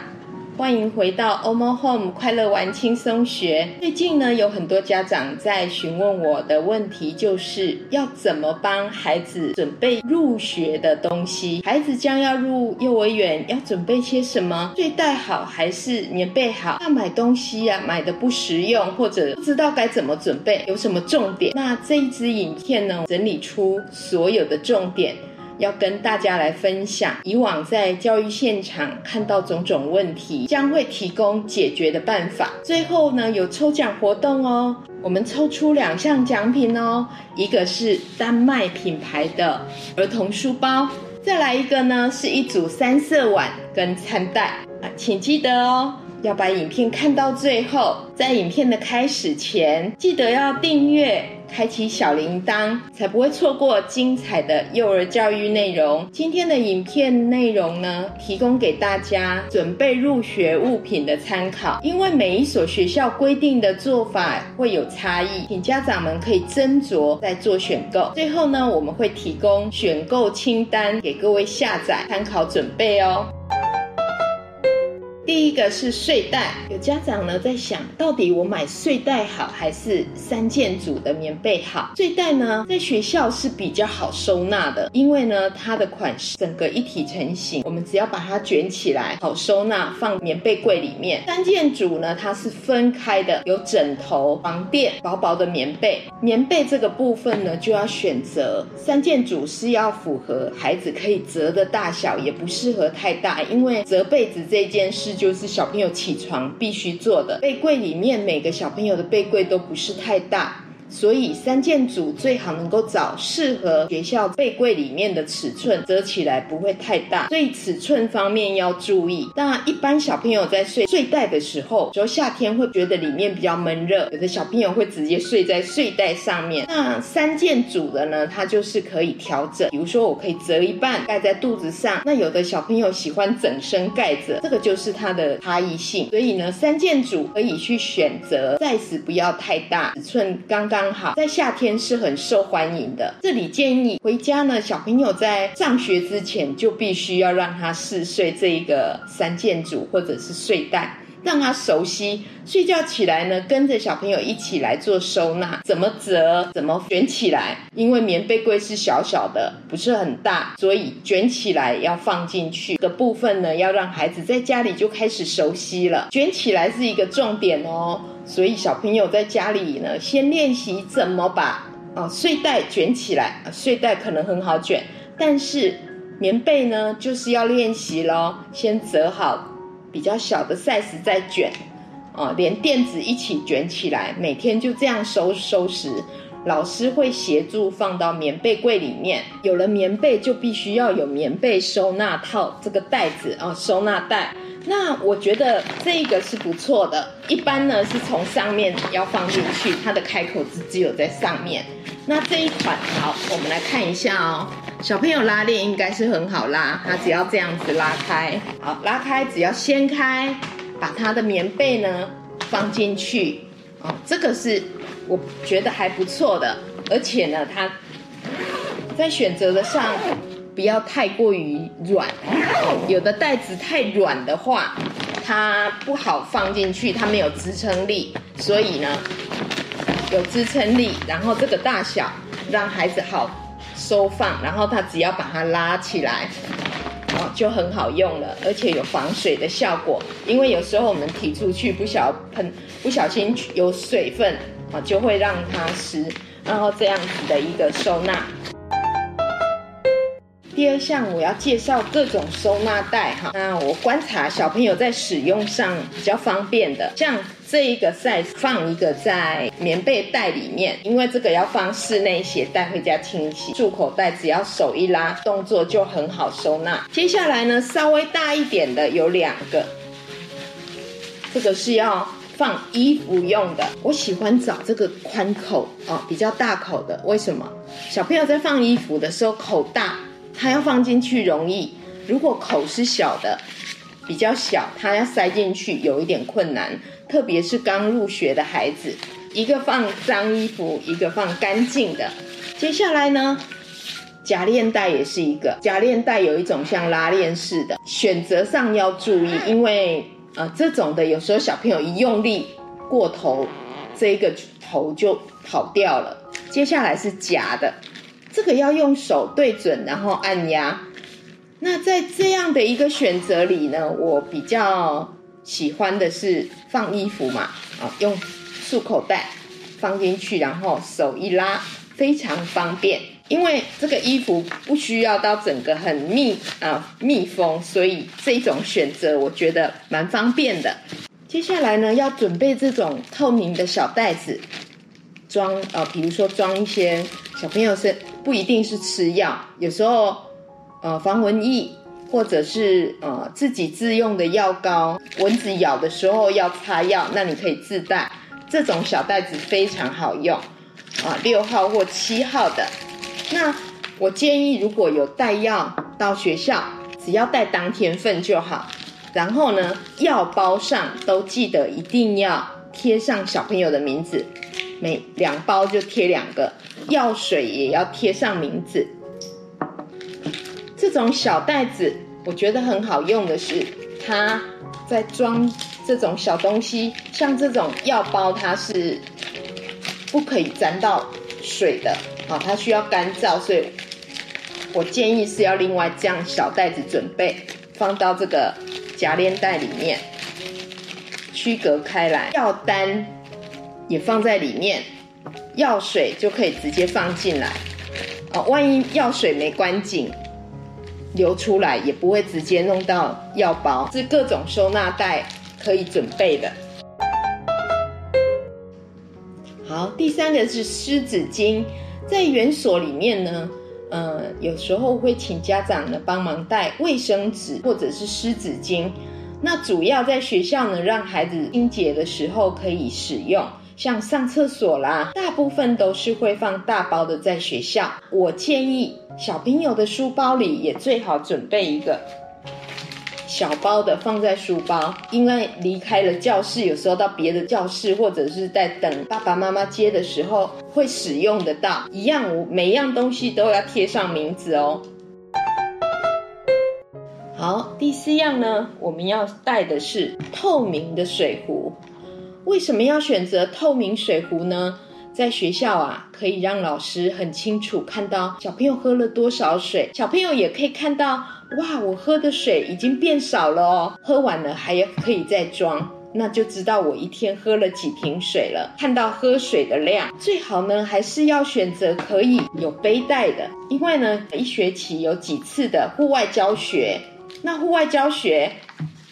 欢迎回到 Omo Home 快乐玩轻松学。最近呢，有很多家长在询问我的问题，就是要怎么帮孩子准备入学的东西？孩子将要入幼儿园，要准备些什么？睡袋好还是棉被好？要买东西呀、买的不实用，或者不知道该怎么准备，有什么重点？那这一支影片呢，整理出所有的重点。要跟大家来分享，以往在教育现场看到种种问题，将会提供解决的办法。最后呢，有抽奖活动哦，我们抽出两项奖品哦，一个是丹麦品牌的儿童书包，再来一个呢是一组三色碗跟餐袋啊，请记得哦。要把影片看到最后，在影片的开始前，记得要订阅、开启小铃铛，才不会错过精彩的幼儿教育内容。今天的影片内容呢，提供给大家准备入学物品的参考，因为每一所学校规定的做法会有差异，请家长们可以斟酌再做选购。最后呢，我们会提供选购清单给各位下载参考准备哦。第一个是睡袋，家长呢在想到底我买睡袋好还是三件组的棉被好？睡袋呢在学校是比较好收纳的，因为呢它的款式整个一体成型，我们只要把它卷起来，好收纳放棉被柜里面。三件组呢它是分开的，有枕头、床垫、薄薄的棉被。棉被这个部分呢就要选择三件组是要符合孩子可以折的大小，也不适合太大，因为折被子这件事。就是小朋友起床必必须做的。背柜里面每个小朋友的背柜都不是太大。所以三件组最好能够找适合学校被柜里面的尺寸，折起来不会太大。所以尺寸方面要注意。那一般小朋友在睡睡袋的时候，说夏天会觉得里面比较闷热，有的小朋友会直接睡在睡袋上面。那三件组的呢，它就是可以调整。比如说我可以折一半盖在肚子上，那有的小朋友喜欢整身盖着，这个就是它的差异性。所以呢，三件组可以去选择，size 不要太大，尺寸刚刚。刚好在夏天是很受欢迎的。这里建议回家呢，小朋友在上学之前就必须要让他试睡这一个三件组或者是睡袋，让他熟悉。睡觉起来呢，跟着小朋友一起来做收纳，怎么折，怎么卷起来。因为棉被柜是小小的，不是很大，所以卷起来要放进去的部分呢，要让孩子在家里就开始熟悉了。卷起来是一个重点哦。所以小朋友在家里呢，先练习怎么把啊睡袋卷起来。啊睡袋可能很好卷，但是棉被呢，就是要练习喽。先折好比较小的 size 再卷，啊，连垫子一起卷起来。每天就这样收收拾。老师会协助放到棉被柜里面。有了棉被，就必须要有棉被收纳套这个袋子啊，收纳袋。那我觉得这个是不错的。一般呢是从上面要放进去，它的开口只只有在上面。那这一款好，我们来看一下哦。小朋友拉链应该是很好拉，它只要这样子拉开，好拉开，只要掀开，把它的棉被呢放进去。哦，这个是我觉得还不错的，而且呢，它在选择的上。不要太过于软，有的袋子太软的话，它不好放进去，它没有支撑力。所以呢，有支撑力，然后这个大小让孩子好收放，然后他只要把它拉起来，就很好用了，而且有防水的效果。因为有时候我们提出去不小喷，不小心有水分啊，就会让它湿，然后这样子的一个收纳。第二项我要介绍各种收纳袋哈，那我观察小朋友在使用上比较方便的，像这一个 size 放一个在棉被袋里面，因为这个要放室内鞋带回家清洗，束口袋只要手一拉，动作就很好收纳。接下来呢，稍微大一点的有两个，这个是要放衣服用的，我喜欢找这个宽口哦，比较大口的，为什么？小朋友在放衣服的时候口大。它要放进去容易，如果口是小的，比较小，它要塞进去有一点困难，特别是刚入学的孩子，一个放脏衣服，一个放干净的。接下来呢，夹链带也是一个，夹链带有一种像拉链式的，选择上要注意，因为呃这种的有时候小朋友一用力过头，这个头就跑掉了。接下来是夹的，这个要用手对准，然后按压。那在这样的一个选择里呢，我比较喜欢的是放衣服嘛，啊，用束口袋放进去，然后手一拉，非常方便。因为这个衣服不需要到整个很密啊密封，所以这种选择我觉得蛮方便的。接下来呢，要准备这种透明的小袋子，装啊，比如说装一些小朋友是不一定是吃药，有时候。呃，防蚊液，或者是呃自己自用的药膏，蚊子咬的时候要擦药，那你可以自带这种小袋子，非常好用啊，六号或七号的。那我建议，如果有带药到学校，只要带当天份就好。然后呢，药包上都记得一定要贴上小朋友的名字，每两包就贴两个。药水也要贴上名字。这种小袋子，我觉得很好用的是，它在装这种小东西，像这种药包，它是不可以沾到水的，啊，它需要干燥，所以我建议是要另外这样小袋子准备，放到这个夹链袋里面，区隔开来，药单也放在里面，药水就可以直接放进来，哦，万一药水没关紧。流出来也不会直接弄到药包，是各种收纳袋可以准备的。好，第三个是湿纸巾，在园所里面呢，呃，有时候会请家长呢帮忙带卫生纸或者是湿纸巾，那主要在学校呢让孩子清洁的时候可以使用。像上厕所啦，大部分都是会放大包的，在学校。我建议小朋友的书包里也最好准备一个小包的，放在书包，因为离开了教室，有时候到别的教室或者是在等爸爸妈妈接的时候会使用得到。一样，每一样东西都要贴上名字哦。好，第四样呢，我们要带的是透明的水壶。为什么要选择透明水壶呢？在学校啊，可以让老师很清楚看到小朋友喝了多少水，小朋友也可以看到，哇，我喝的水已经变少了哦，喝完了还要可以再装，那就知道我一天喝了几瓶水了。看到喝水的量，最好呢还是要选择可以有背带的，因为呢一学期有几次的户外教学，那户外教学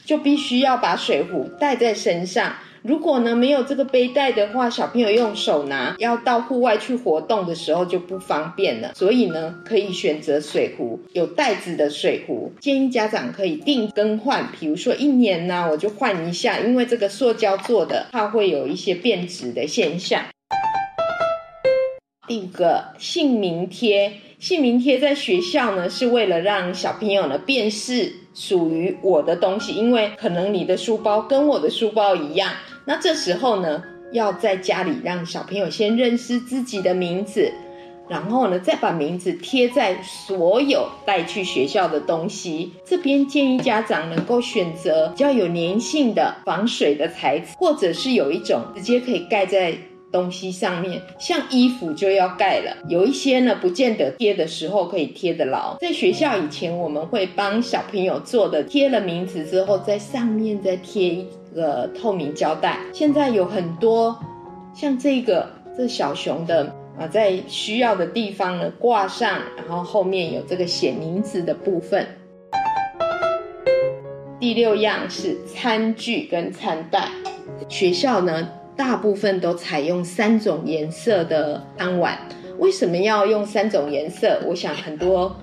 就必须要把水壶带在身上。如果呢没有这个背带的话，小朋友用手拿，要到户外去活动的时候就不方便了。所以呢，可以选择水壶，有袋子的水壶。建议家长可以定更换，比如说一年呢我就换一下，因为这个塑胶做的，它会有一些变质的现象。第五个姓名贴，姓名贴在学校呢是为了让小朋友呢辨识属于我的东西，因为可能你的书包跟我的书包一样。那这时候呢，要在家里让小朋友先认识自己的名字，然后呢，再把名字贴在所有带去学校的东西。这边建议家长能够选择比较有粘性的、防水的材质，或者是有一种直接可以盖在。东西上面，像衣服就要盖了。有一些呢，不见得贴的时候可以贴得牢。在学校以前，我们会帮小朋友做的，贴了名字之后，在上面再贴一个透明胶带。现在有很多像这个这小熊的啊，在需要的地方呢挂上，然后后面有这个写名字的部分。第六样是餐具跟餐袋，学校呢。大部分都采用三种颜色的餐碗，为什么要用三种颜色？我想很多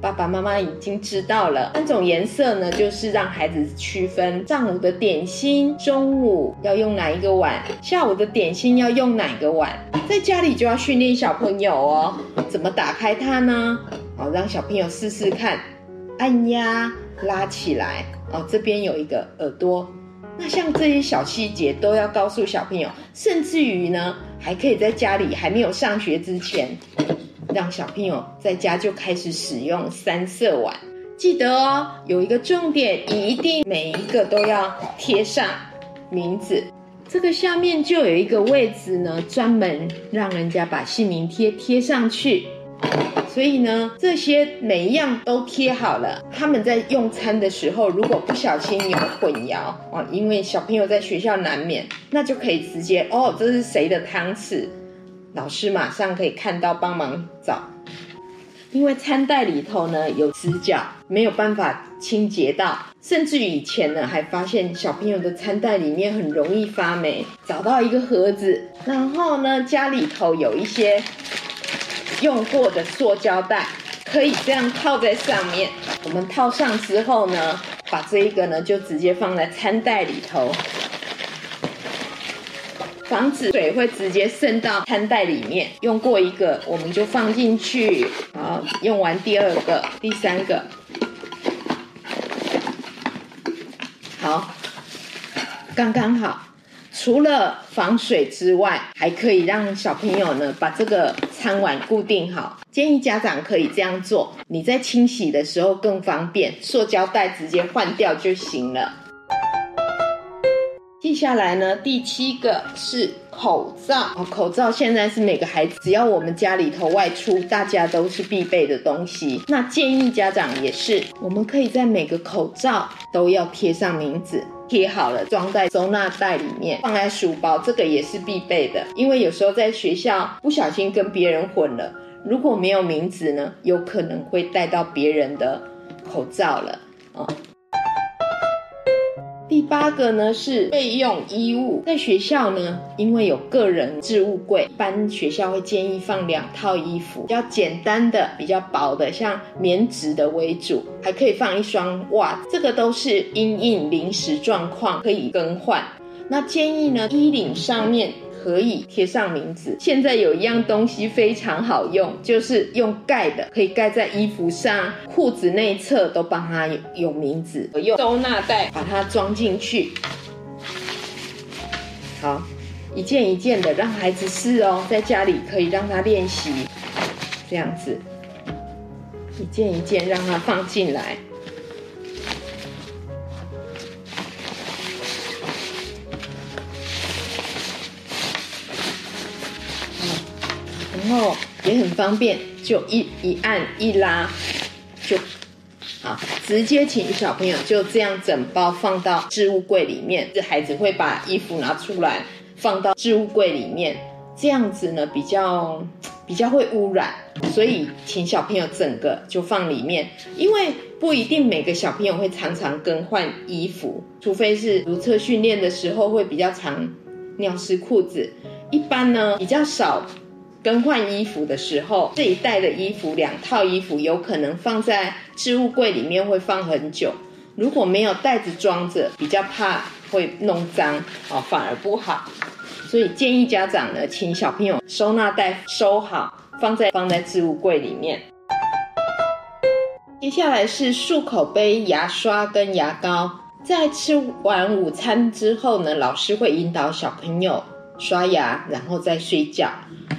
爸爸妈妈已经知道了。三种颜色呢，就是让孩子区分上午的点心，中午要用哪一个碗，下午的点心要用哪个碗。在家里就要训练小朋友哦，怎么打开它呢？好，让小朋友试试看，按压拉起来，哦，这边有一个耳朵。那像这些小细节都要告诉小朋友，甚至于呢，还可以在家里还没有上学之前，让小朋友在家就开始使用三色碗。记得哦，有一个重点，一定每一个都要贴上名字。这个下面就有一个位置呢，专门让人家把姓名贴贴上去。所以呢，这些每一样都贴好了。他们在用餐的时候，如果不小心有混淆哦，因为小朋友在学校难免，那就可以直接哦，这是谁的汤匙？老师马上可以看到，帮忙找。因为餐袋里头呢有死角，没有办法清洁到，甚至以前呢还发现小朋友的餐袋里面很容易发霉。找到一个盒子，然后呢家里头有一些用过的塑胶袋，可以这样套在上面。我们套上之后呢，把这一个呢就直接放在餐袋里头。防止水会直接渗到餐袋里面。用过一个，我们就放进去。好，用完第二个、第三个，好，刚刚好。除了防水之外，还可以让小朋友呢把这个餐碗固定好。建议家长可以这样做，你在清洗的时候更方便，塑胶袋直接换掉就行了。接下来呢，第七个是口罩。口罩现在是每个孩子，只要我们家里头外出，大家都是必备的东西。那建议家长也是，我们可以在每个口罩都要贴上名字，贴好了装在收纳袋里面，放在书包，这个也是必备的。因为有时候在学校不小心跟别人混了，如果没有名字呢，有可能会带到别人的口罩了哦。第八个呢是备用衣物，在学校呢，因为有个人置物柜，一般学校会建议放两套衣服，比较简单的、比较薄的，像棉质的为主，还可以放一双袜子，这个都是因应临时状况可以更换。那建议呢，衣领上面。可以贴上名字。现在有一样东西非常好用，就是用盖的，可以盖在衣服上、裤子内侧都帮它有名字。我用收纳袋把它装进去，好，一件一件的让孩子试哦，在家里可以让他练习，这样子，一件一件让他放进来。然后也很方便，就一一按一拉，就好，直接请小朋友就这样整包放到置物柜里面。这孩子会把衣服拿出来放到置物柜里面，这样子呢比较比较会污染，所以请小朋友整个就放里面，因为不一定每个小朋友会常常更换衣服，除非是如厕训练的时候会比较常尿湿裤子，一般呢比较少。更换衣服的时候，这一袋的衣服两套衣服有可能放在置物柜里面会放很久。如果没有袋子装着，比较怕会弄脏哦，反而不好。所以建议家长呢，请小朋友收纳袋收好，放在放在置物柜里面。接下来是漱口杯、牙刷跟牙膏。在吃完午餐之后呢，老师会引导小朋友刷牙，然后再睡觉。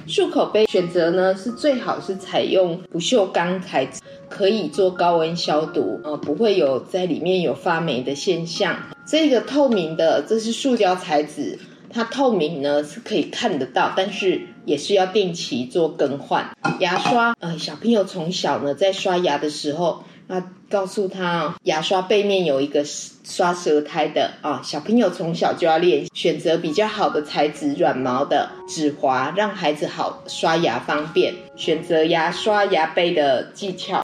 漱口杯选择呢是最好是采用不锈钢材质，可以做高温消毒，呃，不会有在里面有发霉的现象。这个透明的，这是塑胶材质，它透明呢是可以看得到，但是也是要定期做更换。牙刷，呃，小朋友从小呢在刷牙的时候。那告诉他，牙刷背面有一个刷舌苔的啊，小朋友从小就要练，选择比较好的材质，软毛的，指滑，让孩子好刷牙方便。选择牙刷牙杯的技巧。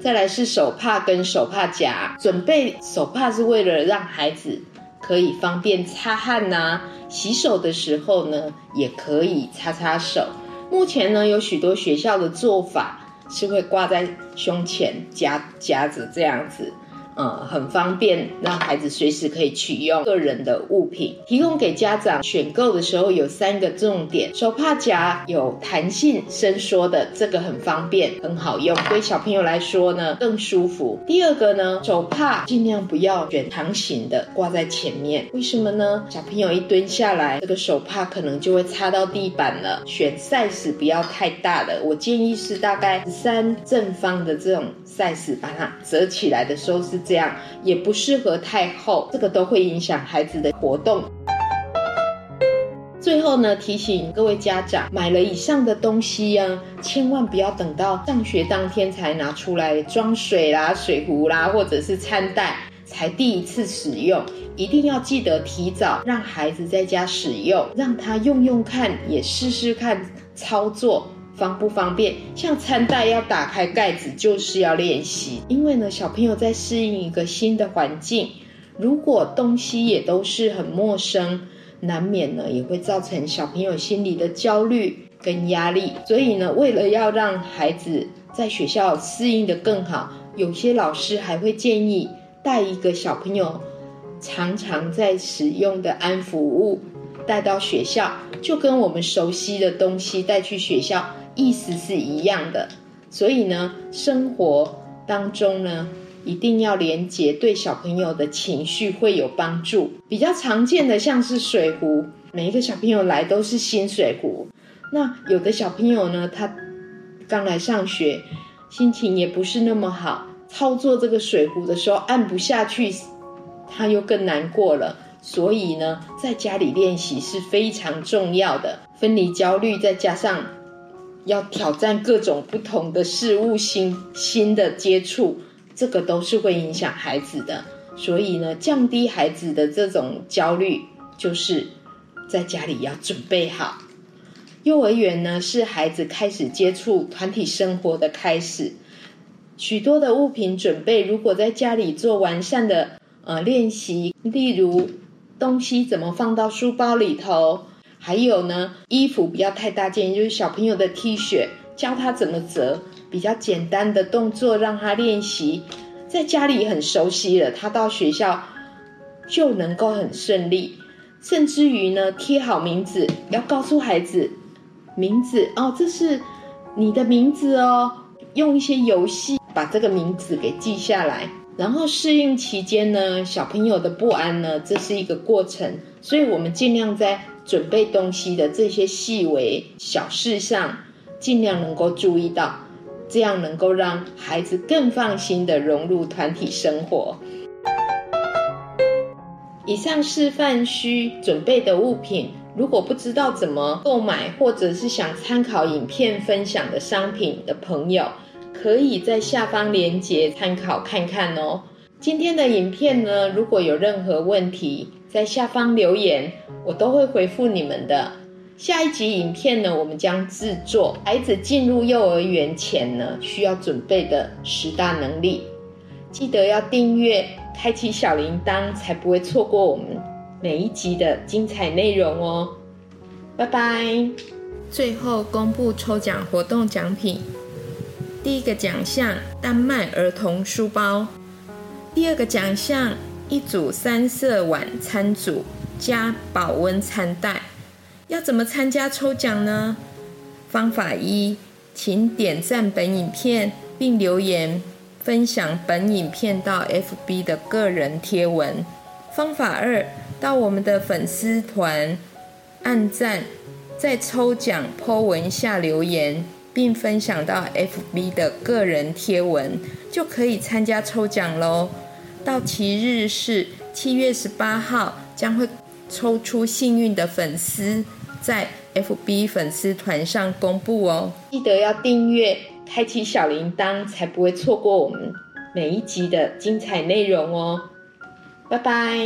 再来是手帕跟手帕夹，准备手帕是为了让孩子可以方便擦汗呐，洗手的时候呢也可以擦擦手。目前呢有许多学校的做法。是会挂在胸前夹夹着这样子，呃，很方便，让孩子随时可以取用个人的物品。提供给家长选购的时候有三个重点：手帕夹有弹性伸缩的，这个很方便，很好用，对小朋友来说呢更舒服。第二个呢，手帕尽量不要选长形的挂在前面，为什么呢？小朋友一蹲下来，这个手帕可能就会擦到地板了。选 size 不要太大的，我建议是大概三正方的这种 size，把它折起来的时候是。这样也不适合太厚，这个都会影响孩子的活动。最后呢，提醒各位家长，买了以上的东西呀，千万不要等到上学当天才拿出来装水啦、水壶啦，或者是餐袋才第一次使用，一定要记得提早让孩子在家使用，让他用用看，也试试看操作。方不方便？像餐袋要打开盖子，就是要练习。因为呢，小朋友在适应一个新的环境，如果东西也都是很陌生，难免呢也会造成小朋友心里的焦虑跟压力。所以呢，为了要让孩子在学校适应的更好，有些老师还会建议带一个小朋友常常在使用的安抚物带到学校，就跟我们熟悉的东西带去学校。意思是一样的，所以呢，生活当中呢，一定要连接，对小朋友的情绪会有帮助。比较常见的像是水壶，每一个小朋友来都是新水壶。那有的小朋友呢，他刚来上学，心情也不是那么好，操作这个水壶的时候按不下去，他又更难过了。所以呢，在家里练习是非常重要的。分离焦虑再加上。要挑战各种不同的事物，新新的接触，这个都是会影响孩子的。所以呢，降低孩子的这种焦虑，就是在家里要准备好。幼儿园呢，是孩子开始接触团体生活的开始。许多的物品准备，如果在家里做完善的呃练习，例如东西怎么放到书包里头。还有呢，衣服不要太大件，就是小朋友的 T 恤，教他怎么折，比较简单的动作让他练习，在家里很熟悉了，他到学校就能够很顺利。甚至于呢，贴好名字，要告诉孩子名字哦，这是你的名字哦，用一些游戏把这个名字给记下来。然后适应期间呢，小朋友的不安呢，这是一个过程，所以我们尽量在。准备东西的这些细微小事上，尽量能够注意到，这样能够让孩子更放心的融入团体生活。以上示范需准备的物品，如果不知道怎么购买，或者是想参考影片分享的商品的朋友，可以在下方链接参考看看哦。今天的影片呢，如果有任何问题，在下方留言，我都会回复你们的。下一集影片呢，我们将制作孩子进入幼儿园前呢需要准备的十大能力。记得要订阅，开启小铃铛，才不会错过我们每一集的精彩内容哦。拜拜！最后公布抽奖活动奖品，第一个奖项丹麦儿童书包，第二个奖项。一组三色碗餐组加保温餐袋，要怎么参加抽奖呢？方法一，请点赞本影片并留言分享本影片到 FB 的个人贴文。方法二，到我们的粉丝团按赞，在抽奖 po 文下留言并分享到 FB 的个人贴文，就可以参加抽奖喽。到期日是七月十八号，将会抽出幸运的粉丝，在 FB 粉丝团上公布哦。记得要订阅，开启小铃铛，才不会错过我们每一集的精彩内容哦。拜拜。